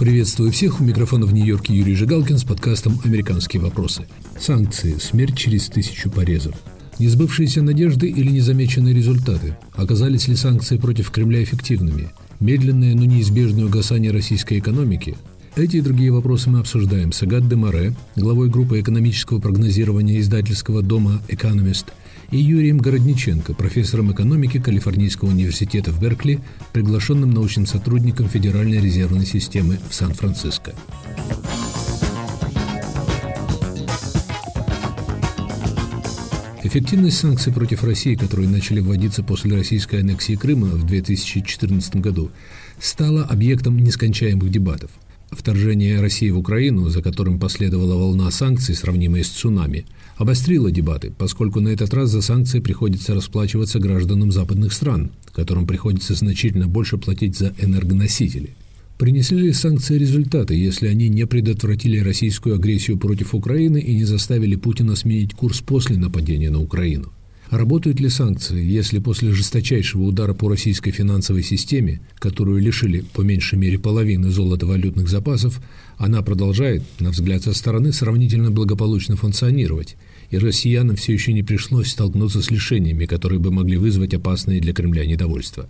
Приветствую всех. У микрофона в Нью-Йорке Юрий Жигалкин с подкастом «Американские вопросы». Санкции. Смерть через тысячу порезов. Несбывшиеся надежды или незамеченные результаты? Оказались ли санкции против Кремля эффективными? Медленное, но неизбежное угасание российской экономики? Эти и другие вопросы мы обсуждаем с Агат Демаре, главой группы экономического прогнозирования издательского дома «Экономист», и Юрием Городниченко, профессором экономики Калифорнийского университета в Беркли, приглашенным научным сотрудником Федеральной резервной системы в Сан-Франциско. Эффективность санкций против России, которые начали вводиться после российской аннексии Крыма в 2014 году, стала объектом нескончаемых дебатов – Вторжение России в Украину, за которым последовала волна санкций, сравнимая с цунами, обострило дебаты, поскольку на этот раз за санкции приходится расплачиваться гражданам западных стран, которым приходится значительно больше платить за энергоносители. Принесли ли санкции результаты, если они не предотвратили российскую агрессию против Украины и не заставили Путина сменить курс после нападения на Украину? Работают ли санкции, если после жесточайшего удара по российской финансовой системе, которую лишили по меньшей мере половины золотовалютных запасов, она продолжает, на взгляд со стороны, сравнительно благополучно функционировать, и россиянам все еще не пришлось столкнуться с лишениями, которые бы могли вызвать опасные для Кремля недовольства?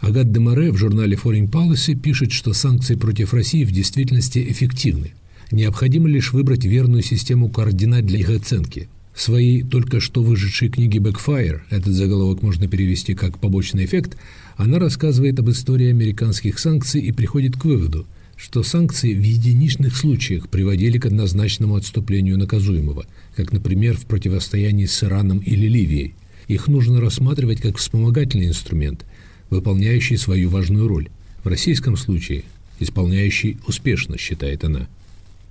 Агат Демаре в журнале Foreign Policy пишет, что санкции против России в действительности эффективны. Необходимо лишь выбрать верную систему координат для их оценки – в своей только что вышедшей книге «Backfire» этот заголовок можно перевести как «побочный эффект», она рассказывает об истории американских санкций и приходит к выводу, что санкции в единичных случаях приводили к однозначному отступлению наказуемого, как, например, в противостоянии с Ираном или Ливией. Их нужно рассматривать как вспомогательный инструмент, выполняющий свою важную роль. В российском случае – исполняющий успешно, считает она –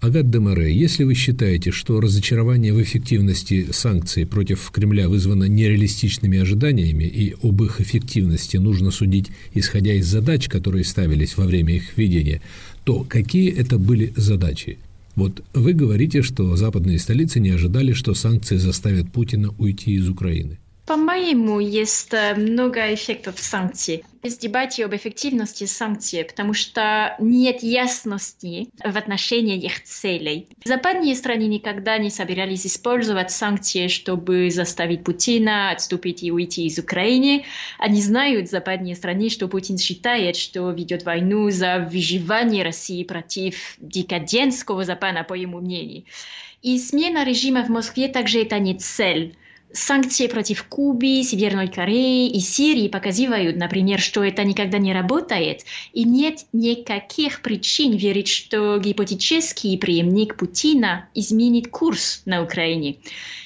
Агат Демаре, если вы считаете, что разочарование в эффективности санкций против Кремля вызвано нереалистичными ожиданиями и об их эффективности нужно судить, исходя из задач, которые ставились во время их введения, то какие это были задачи? Вот вы говорите, что западные столицы не ожидали, что санкции заставят Путина уйти из Украины. По-моему, есть много эффектов санкций. Есть дебаты об эффективности санкций, потому что нет ясности в отношении их целей. Западные страны никогда не собирались использовать санкции, чтобы заставить Путина отступить и уйти из Украины. Они знают, западные страны, что Путин считает, что ведет войну за выживание России против декадентского Запада, по его мнению. И смена режима в Москве также это не цель. Санкции против Кубы, Северной Кореи и Сирии показывают, например, что это никогда не работает, и нет никаких причин верить, что гипотетический преемник Путина изменит курс на Украине.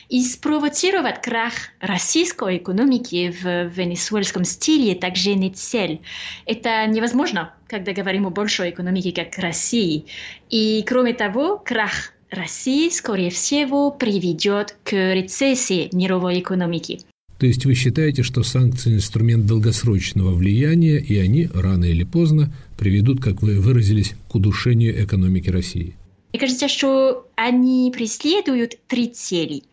И спровоцировать крах российской экономики в венесуэльском стиле также не цель. Это невозможно, когда говорим о большой экономике, как России. И кроме того, крах России, скорее всего, приведет к рецессии мировой экономики. То есть вы считаете, что санкции – инструмент долгосрочного влияния, и они рано или поздно приведут, как вы выразились, к удушению экономики России? Мне кажется, что они преследуют три цели.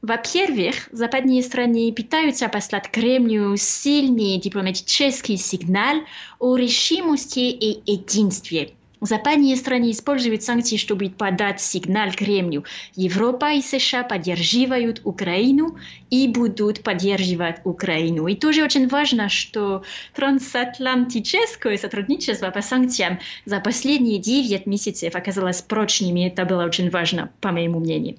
Во-первых, западные страны пытаются послать Кремлю сильный дипломатический сигнал о решимости и единстве – Западные страны используют санкции, чтобы подать сигнал Кремлю. Европа и США поддерживают Украину и будут поддерживать Украину. И тоже очень важно, что трансатлантическое сотрудничество по санкциям за последние 9 месяцев оказалось прочным, и это было очень важно, по моему мнению.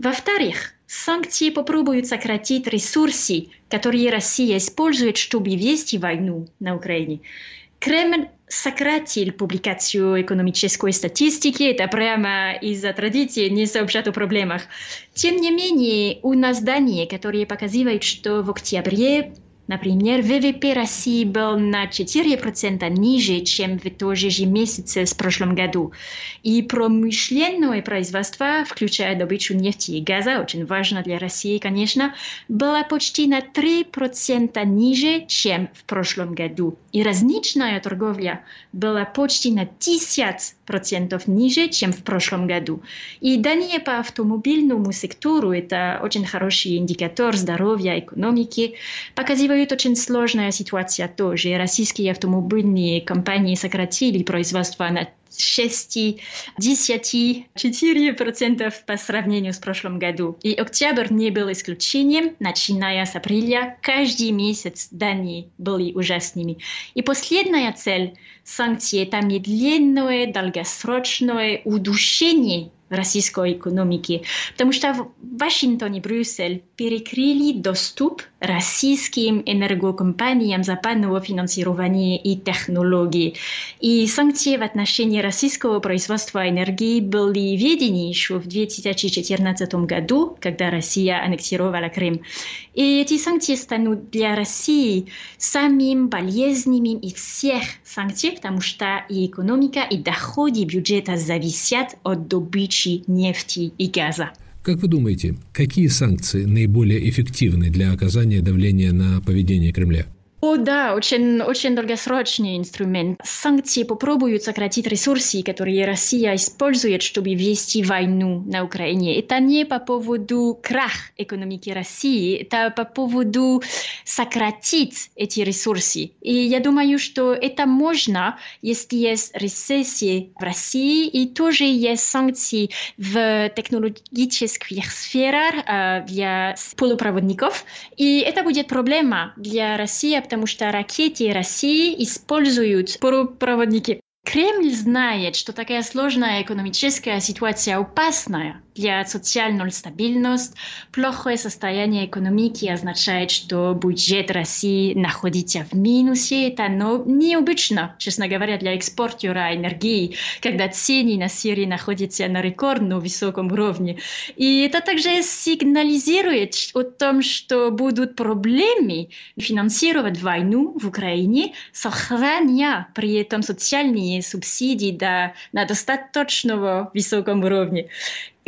Во-вторых, санкции попробуют сократить ресурсы, которые Россия использует, чтобы вести войну на Украине. Кремль сократил публикацию экономической статистики, это прямо из-за традиции не сообщать о проблемах. Тем не менее, у нас данные, которые показывают, что в октябре Например, ВВП России был на 4% ниже, чем в том же месяце в прошлом году. И промышленное производство, включая добычу нефти и газа, очень важно для России, конечно, было почти на 3% ниже, чем в прошлом году. И розничная торговля была почти на 10% ниже, чем в прошлом году. И данные по автомобильному сектору, это очень хороший индикатор здоровья экономики, показывают, очень сложная ситуация тоже. Российские автомобильные компании сократили производство на 6-10-4% по сравнению с прошлым году. И октябрь не был исключением. Начиная с апреля, каждый месяц данные были ужасными. И последняя цель санкций – это медленное, долгосрочное удушение российской экономики, потому что в Вашингтоне и Брюссель перекрыли доступ российским энергокомпаниям западного финансирования и технологий. И санкции в отношении российского производства энергии были введены еще в 2014 году, когда Россия аннексировала Крым. И эти санкции станут для России самым болезненным из всех санкций, потому что и экономика, и доходы бюджета зависят от добычи нефти и газа. Как вы думаете, какие санкции наиболее эффективны для оказания давления на поведение Кремля? О, да, очень, очень долгосрочный инструмент. Санкции попробуют сократить ресурсы, которые Россия использует, чтобы вести войну на Украине. Это не по поводу крах экономики России, это по поводу сократить эти ресурсы. И я думаю, что это можно, если есть рецессия в России, и тоже есть санкции в технологических сферах э, для полупроводников. И это будет проблема для России, потому что ракеты России используют полупроводники. Кремль знает, что такая сложная экономическая ситуация опасная для социальной стабильности. Плохое состояние экономики означает, что бюджет России находится в минусе. Это но необычно, честно говоря, для экспортера энергии, когда цены на Сирии находятся на рекордно высоком уровне. И это также сигнализирует о том, что будут проблемы финансировать войну в Украине, сохраняя при этом социальные субсидий до, на достаточного высоком уровне.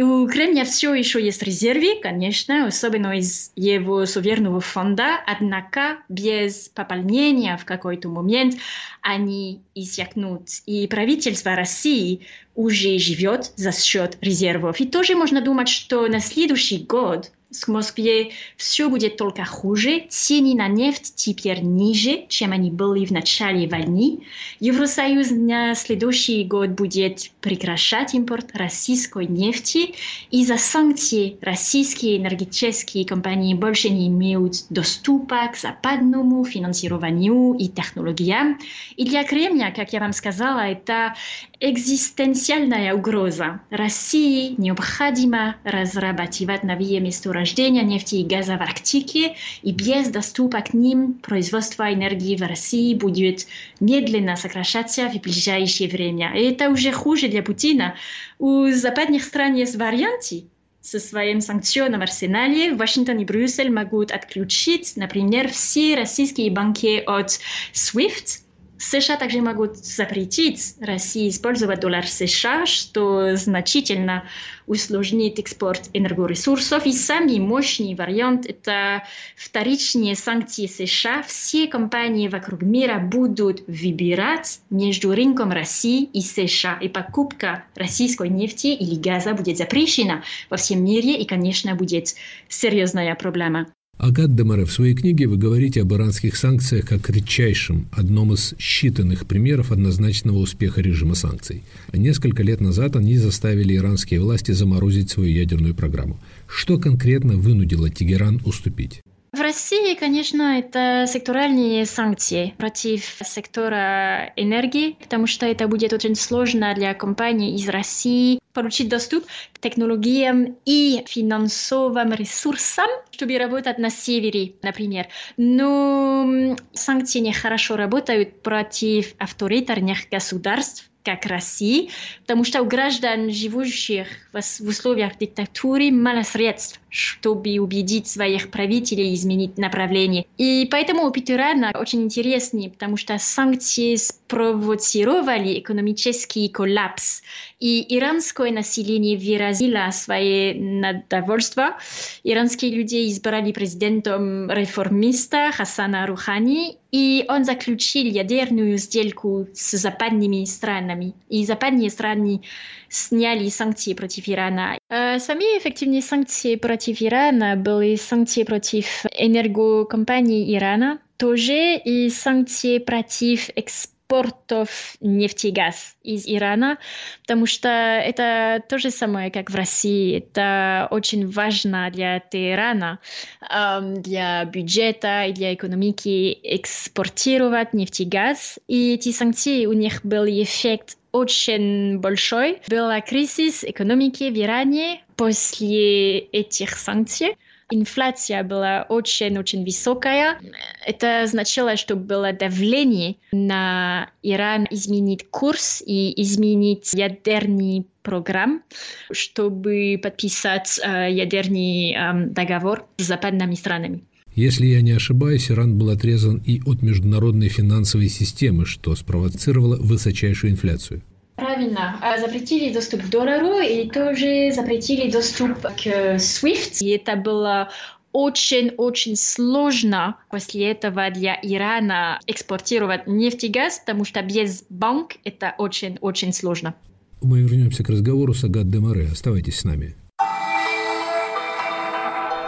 У Кремля все еще есть резервы, конечно, особенно из его суверенного фонда, однако без пополнения в какой-то момент они иссякнут. И правительство России уже живет за счет резервов. И тоже можно думать, что на следующий год в Москве все будет только хуже. Цены на нефть теперь ниже, чем они были в начале войны. Евросоюз на следующий год будет прекращать импорт российской нефти. Из-за санкций российские энергетические компании больше не имеют доступа к западному финансированию и технологиям. И для Кремля, как я вам сказала, это экзистенциальная угроза. России необходимо разрабатывать новые месторождения нефти и газа в Арктике, и без доступа к ним производство энергии в России будет медленно сокращаться в ближайшее время. И это уже хуже для Путина. У западных стран есть варианты, со своим санкционным арсенале Вашингтон и Брюссель могут отключить, например, все российские банки от SWIFT, США также могут запретить России использовать доллар США, что значительно усложнит экспорт энергоресурсов. И самый мощный вариант – это вторичные санкции США. Все компании вокруг мира будут выбирать между рынком России и США. И покупка российской нефти или газа будет запрещена во всем мире. И, конечно, будет серьезная проблема. Агат Демаре, в своей книге вы говорите об иранских санкциях как редчайшем, одном из считанных примеров однозначного успеха режима санкций. Несколько лет назад они заставили иранские власти заморозить свою ядерную программу. Что конкретно вынудило Тегеран уступить? В России, конечно, это секторальные санкции против сектора энергии, потому что это будет очень сложно для компаний из России получить доступ к технологиям и финансовым ресурсам, чтобы работать на севере, например. Но санкции нехорошо работают против авторитарных государств, как России, потому что у граждан, живущих в условиях диктатуры, мало средств, чтобы убедить своих правителей изменить направление. И поэтому опыт Ирана очень интересный, потому что санкции спровоцировали экономический коллапс. И иранское население выразило свое недовольство. Иранские люди избрали президентом реформиста Хасана Рухани, и он заключил ядерную сделку с западными странами. И западные страны сняли санкции против Ирана. А самые эффективные санкции против Ирана были санкции против энергокомпаний Ирана, тоже и санкции против экспорта портов нефти и газ из Ирана, потому что это то же самое, как в России. Это очень важно для Тегерана, для бюджета и для экономики экспортировать нефть и газ. И эти санкции, у них был эффект очень большой. Был кризис экономики в Иране после этих санкций инфляция была очень-очень высокая. Это означало, что было давление на Иран изменить курс и изменить ядерный программ, чтобы подписать э, ядерный э, договор с западными странами. Если я не ошибаюсь, Иран был отрезан и от международной финансовой системы, что спровоцировало высочайшую инфляцию. Правильно. Запретили доступ к доллару и тоже запретили доступ к SWIFT. И это было очень-очень сложно после этого для Ирана экспортировать нефть и газ, потому что без банк это очень-очень сложно. Мы вернемся к разговору с Агат Демаре. Оставайтесь с нами.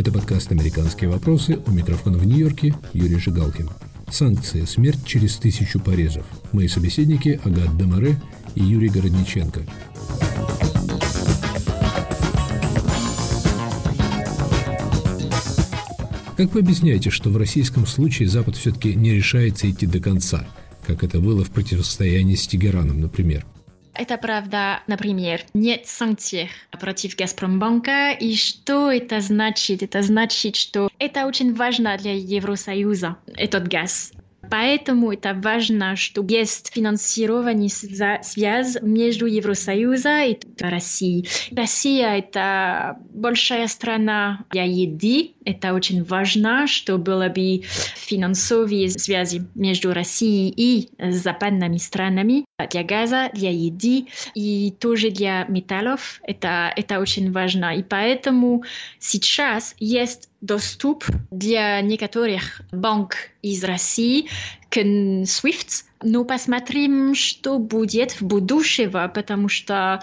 Это подкаст «Американские вопросы». У микрофона в Нью-Йорке Юрий Жигалкин. Санкции. Смерть через тысячу порезов. Мои собеседники Агат Демаре и Юрий Городниченко. Как вы объясняете, что в российском случае Запад все-таки не решается идти до конца, как это было в противостоянии с Тегераном, например? Это правда, например, нет санкций против Газпромбанка. И что это значит? Это значит, что это очень важно для Евросоюза, этот газ. Поэтому это важно, что есть финансирование связь между Евросоюзом и Россией. Россия – это большая страна для еды. Это очень важно, что было бы финансовые связи между Россией и западными странами для газа, для еды и тоже для металлов. Это, это очень важно. И поэтому сейчас есть доступ для некоторых банк из России к SWIFT, но посмотрим, что будет в будущем, потому что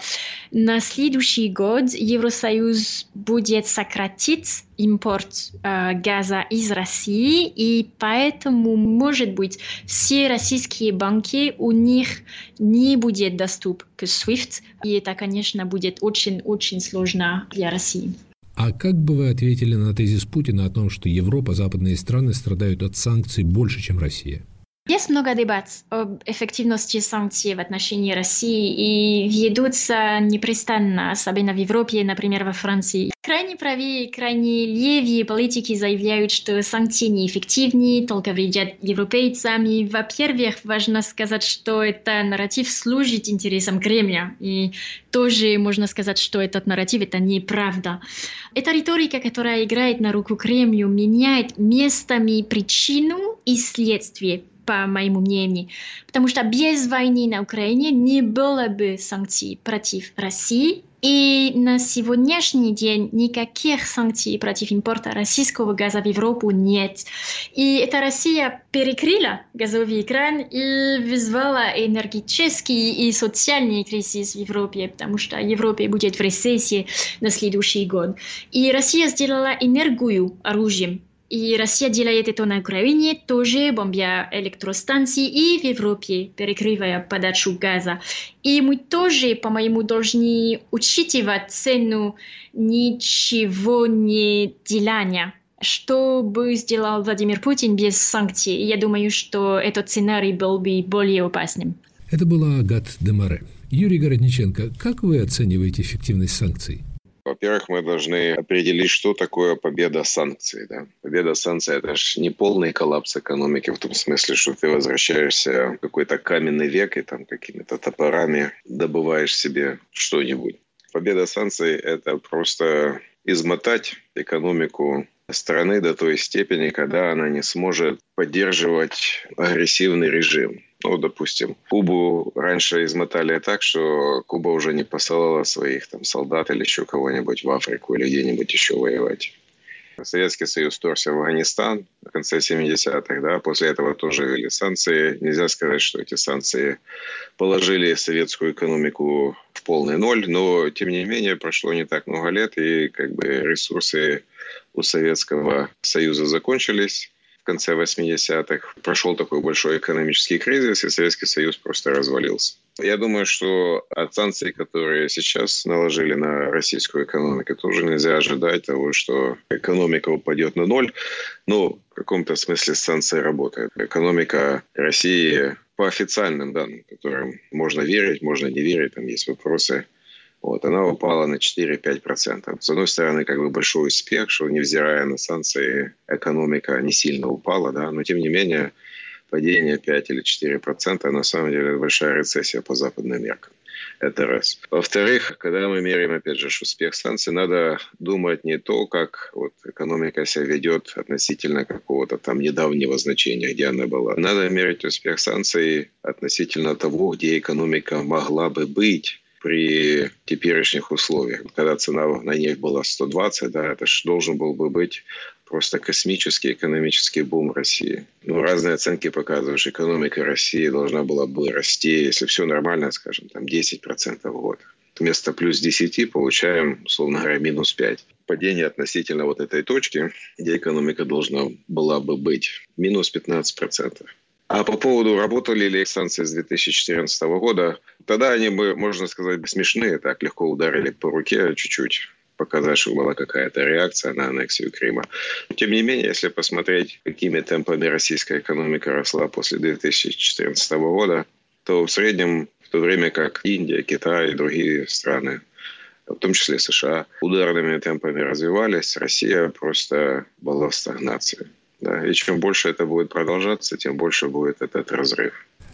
на следующий год Евросоюз будет сократить импорт э, газа из России, и поэтому, может быть, все российские банки, у них не будет доступ к SWIFT, и это, конечно, будет очень-очень сложно для России. А как бы вы ответили на тезис Путина о том, что Европа, западные страны страдают от санкций больше, чем Россия? Есть много дебат об эффективности санкций в отношении России и ведутся непрестанно, особенно в Европе, например, во Франции. Крайне правые, крайне левые политики заявляют, что санкции неэффективны, только вредят европейцам. И, во-первых, важно сказать, что это нарратив служит интересам Кремля. И тоже можно сказать, что этот нарратив – это неправда. Эта риторика, которая играет на руку Кремлю, меняет местами причину и следствие по моему мнению. Потому что без войны на Украине не было бы санкций против России. И на сегодняшний день никаких санкций против импорта российского газа в Европу нет. И эта Россия перекрыла газовый экран и вызвала энергетический и социальный кризис в Европе, потому что Европа будет в рецессии на следующий год. И Россия сделала энергию оружием и Россия делает это на Украине, тоже бомбя электростанции и в Европе, перекрывая подачу газа. И мы тоже, по-моему, должны учитывать цену ничего не делания. Что бы сделал Владимир Путин без санкций? Я думаю, что этот сценарий был бы более опасным. Это была Агат Демаре. Юрий Городниченко, как вы оцениваете эффективность санкций? Во-первых, мы должны определить, что такое победа санкций. Да? Победа санкций – это же не полный коллапс экономики в том смысле, что ты возвращаешься в какой-то каменный век и там какими-то топорами добываешь себе что-нибудь. Победа санкций – это просто измотать экономику страны до той степени, когда она не сможет поддерживать агрессивный режим. Ну, допустим, Кубу раньше измотали так, что Куба уже не посылала своих там солдат или еще кого-нибудь в Африку или где-нибудь еще воевать. Советский Союз торся в Афганистан в конце 70-х, да, после этого тоже ввели санкции. Нельзя сказать, что эти санкции положили советскую экономику в полный ноль, но, тем не менее, прошло не так много лет, и как бы ресурсы у Советского Союза закончились конце 80-х. Прошел такой большой экономический кризис, и Советский Союз просто развалился. Я думаю, что от санкций, которые сейчас наложили на российскую экономику, тоже нельзя ожидать того, что экономика упадет на ноль. Но в каком-то смысле санкции работают. Экономика России по официальным данным, которым можно верить, можно не верить, там есть вопросы, вот, она упала на 4-5%. С одной стороны, как бы большой успех, что невзирая на санкции, экономика не сильно упала, да, но тем не менее падение 5 или 4 процента, на самом деле большая рецессия по западным меркам. Это раз. Во-вторых, когда мы меряем, опять же, успех санкций, надо думать не то, как вот экономика себя ведет относительно какого-то там недавнего значения, где она была. Надо мерить успех санкций относительно того, где экономика могла бы быть при теперешних условиях. Когда цена на нефть была 120, да, это же должен был бы быть просто космический экономический бум России. Ну, разные оценки показывают, что экономика России должна была бы расти, если все нормально, скажем, там 10% в год. Вместо плюс 10 получаем, условно говоря, минус 5. Падение относительно вот этой точки, где экономика должна была бы быть, минус 15%. А по поводу, работали ли санкции с 2014 года, тогда они бы, можно сказать, смешные, так легко ударили по руке чуть-чуть показать, что была какая-то реакция на аннексию Крыма. Тем не менее, если посмотреть, какими темпами российская экономика росла после 2014 года, то в среднем, в то время как Индия, Китай и другие страны, в том числе США, ударными темпами развивались, Россия просто была в стагнации. Да, и чем больше это будет продолжаться, тем больше будет этот разрыв.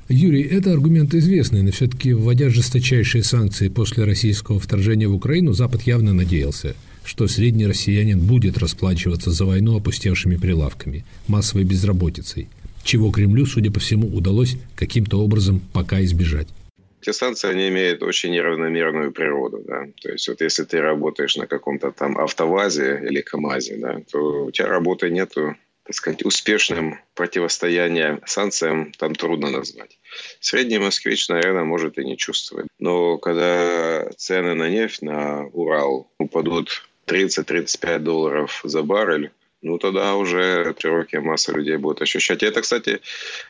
Юрий, это аргумент известный, но все-таки, вводя жесточайшие санкции после российского вторжения в Украину, Запад явно надеялся, что средний россиянин будет расплачиваться за войну опустевшими прилавками, массовой безработицей, чего Кремлю, судя по всему, удалось каким-то образом пока избежать. Эти санкции, они имеют очень неравномерную природу. Да? То есть вот если ты работаешь на каком-то там автовазе или КАМАЗе, да, то у тебя работы нету, так сказать, успешным противостоянием санкциям там трудно назвать. Средний москвич, наверное, может и не чувствовать. Но когда цены на нефть на Урал упадут 30-35 долларов за баррель, ну тогда уже широкая масса людей будет ощущать. И это, кстати,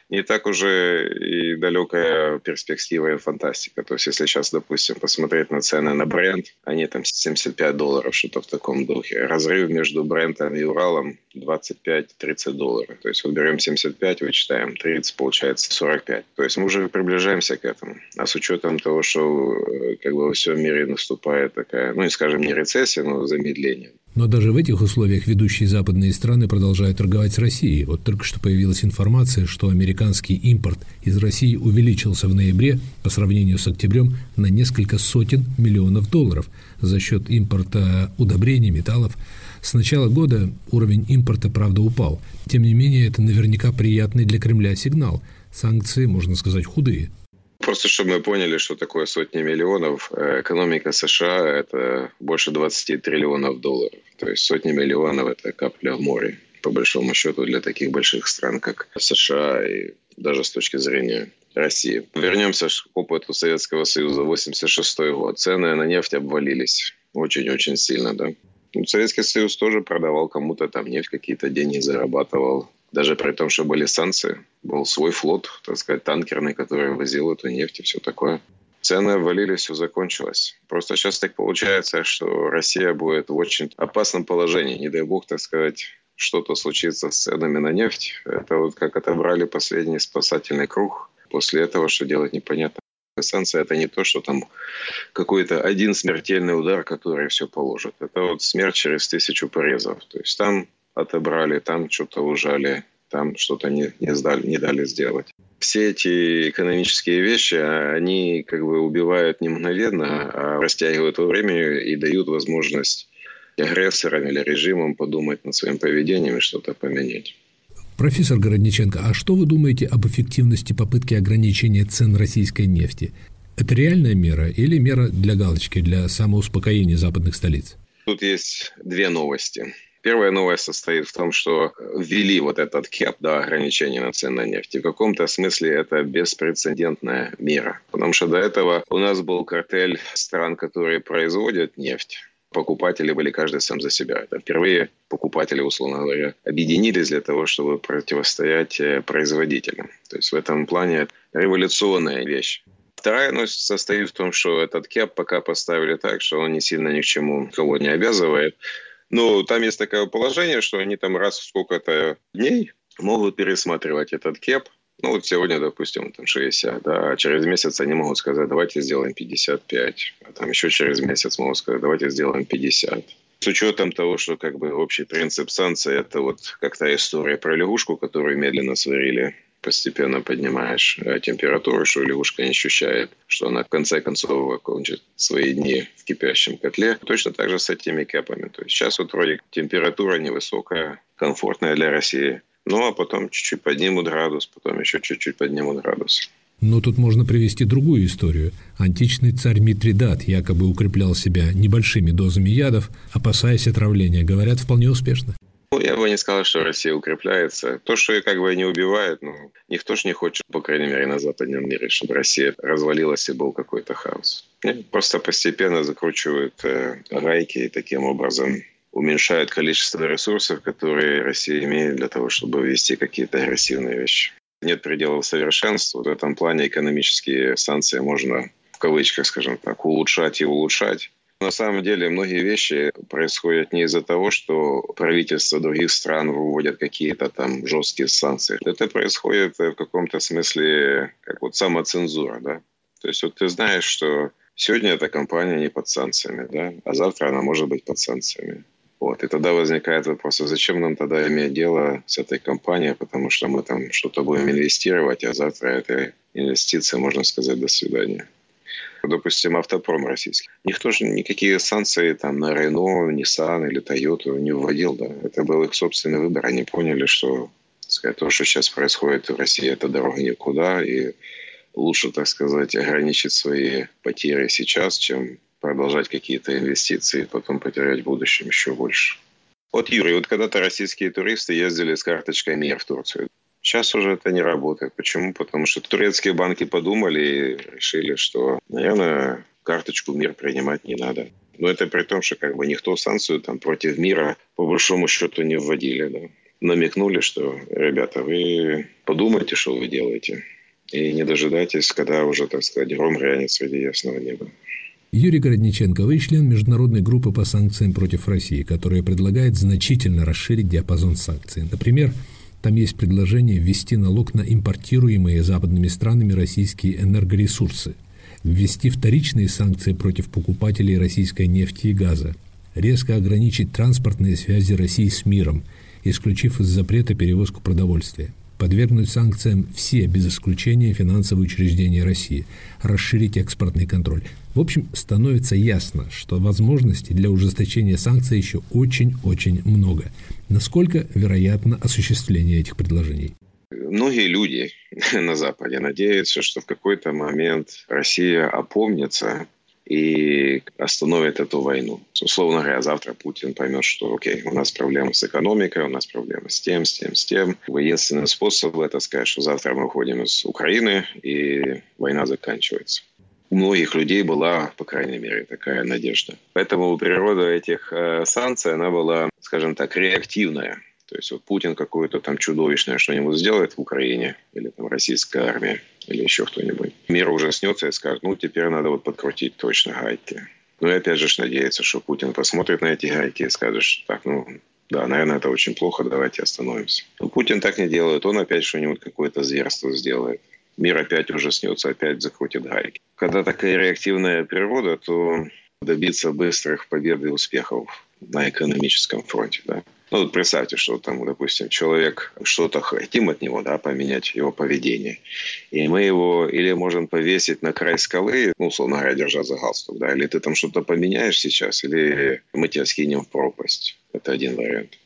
не так уже и далекая перспектива и фантастика. То есть, если сейчас, допустим, посмотреть на цены на бренд, они там 75 долларов, что-то в таком духе. Разрыв между брендом и Уралом 25-30 долларов. То есть, вот берем 75, вычитаем 30, получается 45. То есть, мы уже приближаемся к этому. А с учетом того, что э, как бы во всем мире наступает такая, ну, не скажем, не рецессия, но замедление. Но даже в этих условиях ведущие западные страны продолжают торговать с Россией. Вот только что появилась информация, что американский импорт из России увеличился в ноябре по сравнению с октябрем на несколько сотен миллионов долларов за счет импорта удобрений, металлов. С начала года уровень импорта, правда, упал. Тем не менее, это наверняка приятный для Кремля сигнал. Санкции, можно сказать, худые. Просто чтобы мы поняли, что такое сотни миллионов, э, экономика США – это больше 20 триллионов долларов. То есть сотни миллионов – это капля в море, по большому счету, для таких больших стран, как США и даже с точки зрения России. Вернемся к опыту Советского Союза, 86 год. Цены на нефть обвалились очень-очень сильно, да. Ну, Советский Союз тоже продавал кому-то там нефть, какие-то деньги зарабатывал даже при том, что были санкции, был свой флот, так сказать, танкерный, который возил эту нефть и все такое. Цены обвалились, все закончилось. Просто сейчас так получается, что Россия будет в очень опасном положении. Не дай бог, так сказать, что-то случится с ценами на нефть. Это вот как отобрали последний спасательный круг. После этого что делать непонятно. Санкция – это не то, что там какой-то один смертельный удар, который все положит. Это вот смерть через тысячу порезов. То есть там отобрали, там что-то ужали, там что-то не, не, сдали, не дали сделать. Все эти экономические вещи, они как бы убивают не мгновенно, а растягивают во времени и дают возможность агрессорам или режимам подумать над своим поведением и что-то поменять. Профессор Городниченко, а что вы думаете об эффективности попытки ограничения цен российской нефти? Это реальная мера или мера для галочки, для самоуспокоения западных столиц? Тут есть две новости. Первая новость состоит в том, что ввели вот этот кеп, да, ограничение на цены на нефть. И в каком-то смысле это беспрецедентная мера. Потому что до этого у нас был картель стран, которые производят нефть покупатели были каждый сам за себя. Это впервые покупатели, условно говоря, объединились для того, чтобы противостоять э, производителям. То есть в этом плане революционная вещь. Вторая новость состоит в том, что этот кеп пока поставили так, что он не сильно ни к чему кого не обязывает. Но там есть такое положение, что они там раз в сколько-то дней могут пересматривать этот кеп, ну вот сегодня, допустим, там 60, да, а через месяц они могут сказать, давайте сделаем 55, а там еще через месяц могут сказать, давайте сделаем 50. С учетом того, что как бы общий принцип санкций – это вот как та история про лягушку, которую медленно сварили, постепенно поднимаешь э, температуру, что лягушка не ощущает, что она в конце концов окончит свои дни в кипящем котле. Точно так же с этими кэпами. То есть сейчас вот вроде температура невысокая, комфортная для России – ну, а потом чуть-чуть поднимут градус, потом еще чуть-чуть поднимут градус. Но тут можно привести другую историю. Античный царь Митридат якобы укреплял себя небольшими дозами ядов, опасаясь отравления. Говорят, вполне успешно. Ну, я бы не сказал, что Россия укрепляется. То, что ее как бы не убивает, ну, никто же не хочет, по крайней мере, на западном мире, чтобы Россия развалилась и был какой-то хаос. Просто постепенно закручивают э, гайки и таким образом уменьшают количество ресурсов, которые Россия имеет для того, чтобы вести какие-то агрессивные вещи. Нет пределов совершенства. В этом плане экономические санкции можно, в кавычках, скажем так, улучшать и улучшать. На самом деле многие вещи происходят не из-за того, что правительства других стран выводят какие-то там жесткие санкции. Это происходит в каком-то смысле как вот самоцензура, да. То есть вот ты знаешь, что сегодня эта компания не под санкциями, да, а завтра она может быть под санкциями. Вот. И тогда возникает вопрос, а зачем нам тогда иметь дело с этой компанией, потому что мы там что-то будем инвестировать, а завтра этой инвестиции, можно сказать, до свидания. Допустим, автопром российский. Никто же никакие санкции там на Renault, Nissan или Toyota не вводил. Да. Это был их собственный выбор. Они поняли, что сказать, то, что сейчас происходит в России, это дорога никуда. И лучше, так сказать, ограничить свои потери сейчас, чем продолжать какие-то инвестиции, потом потерять в будущем еще больше. Вот, Юрий, вот когда-то российские туристы ездили с карточкой МИР в Турцию. Сейчас уже это не работает. Почему? Потому что турецкие банки подумали и решили, что, наверное, карточку МИР принимать не надо. Но это при том, что как бы никто санкцию там против мира по большому счету не вводили. Да. Намекнули, что, ребята, вы подумайте, что вы делаете. И не дожидайтесь, когда уже, так сказать, гром грянет среди ясного неба. Юрий Городниченко, вы член международной группы по санкциям против России, которая предлагает значительно расширить диапазон санкций. Например, там есть предложение ввести налог на импортируемые западными странами российские энергоресурсы, ввести вторичные санкции против покупателей российской нефти и газа, резко ограничить транспортные связи России с миром, исключив из запрета перевозку продовольствия – подвергнуть санкциям все, без исключения, финансовые учреждения России, расширить экспортный контроль. В общем, становится ясно, что возможностей для ужесточения санкций еще очень-очень много. Насколько вероятно осуществление этих предложений? Многие люди на Западе надеются, что в какой-то момент Россия опомнится и остановит эту войну. Условно говоря, завтра Путин поймет, что окей, у нас проблемы с экономикой, у нас проблемы с тем, с тем, с тем. Единственный способ это сказать, что завтра мы уходим из Украины и война заканчивается. У многих людей была, по крайней мере, такая надежда. Поэтому природа этих э, санкций, она была, скажем так, реактивная. То есть вот Путин какое-то там чудовищное что-нибудь сделает в Украине, или там российская армия, или еще кто-нибудь. Мир ужаснется и скажет, ну, теперь надо вот подкрутить точно гайки. Ну и опять же надеется, что Путин посмотрит на эти гайки и скажет, так, ну, да, наверное, это очень плохо, давайте остановимся. Но Путин так не делает, он опять что-нибудь какое-то зверство сделает. мир опять ужаснется, опять закрутит гайки. Когда такая реактивная природа, то добиться быстрых побед и успехов на экономическом фронте. Да? Ну, вот представьте, что там, допустим, человек, что-то хотим от него, да, поменять его поведение. И мы его или можем повесить на край скалы, ну, условно говоря, держа за галстук, да, или ты там что-то поменяешь сейчас, или мы тебя скинем в пропасть. Это один вариант.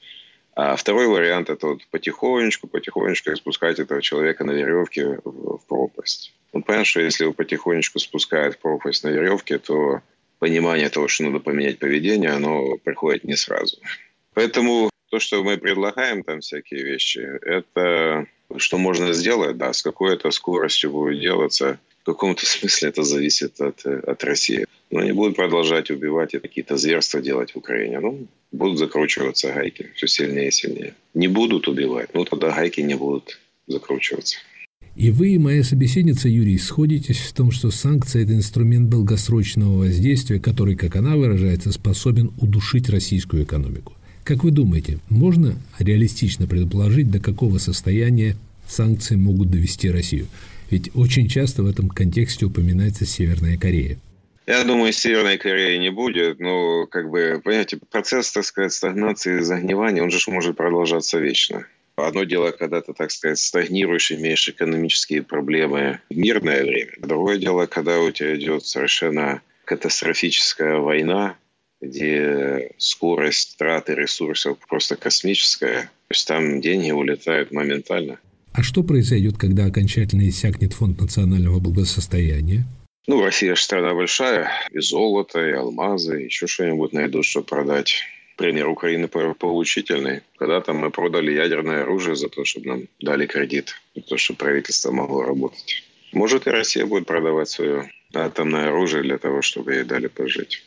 А второй вариант – это вот потихонечку, потихонечку спускать этого человека на веревке в, пропасть. Ну, понятно, что если его потихонечку спускают в пропасть на веревке, то понимание того, что надо поменять поведение, оно приходит не сразу. Поэтому то, что мы предлагаем, там всякие вещи, это что можно сделать, да, с какой-то скоростью будет делаться. В каком-то смысле это зависит от, от России. Но они будут продолжать убивать и какие-то зверства делать в Украине. Ну, будут закручиваться гайки все сильнее и сильнее. Не будут убивать, ну тогда гайки не будут закручиваться. И вы, и моя собеседница Юрий, сходитесь в том, что санкции – это инструмент долгосрочного воздействия, который, как она выражается, способен удушить российскую экономику. Как вы думаете, можно реалистично предположить, до какого состояния санкции могут довести Россию? Ведь очень часто в этом контексте упоминается Северная Корея. Я думаю, Северной Кореи не будет, но, как бы, понимаете, процесс, так сказать, стагнации и загнивания, он же может продолжаться вечно. Одно дело, когда ты, так сказать, стагнируешь, имеешь экономические проблемы в мирное время. Другое дело, когда у тебя идет совершенно катастрофическая война, где скорость траты ресурсов просто космическая. То есть там деньги улетают моментально. А что произойдет, когда окончательно иссякнет фонд национального благосостояния? Ну, Россия же страна большая. И золото, и алмазы, еще что-нибудь найдут, что продать пример Украины поучительный. Когда-то мы продали ядерное оружие за то, чтобы нам дали кредит, за то, чтобы правительство могло работать. Может, и Россия будет продавать свое атомное оружие для того, чтобы ей дали пожить.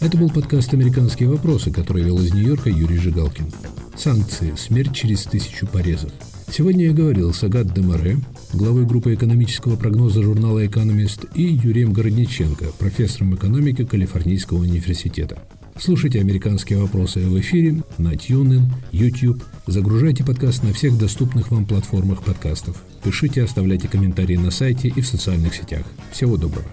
Это был подкаст «Американские вопросы», который вел из Нью-Йорка Юрий Жигалкин. Санкции. Смерть через тысячу порезов. Сегодня я говорил с Агат Демаре, главой группы экономического прогноза журнала «Экономист» и Юрием Городниченко, профессором экономики Калифорнийского университета. Слушайте «Американские вопросы» в эфире на TuneIn, YouTube. Загружайте подкаст на всех доступных вам платформах подкастов. Пишите, оставляйте комментарии на сайте и в социальных сетях. Всего доброго.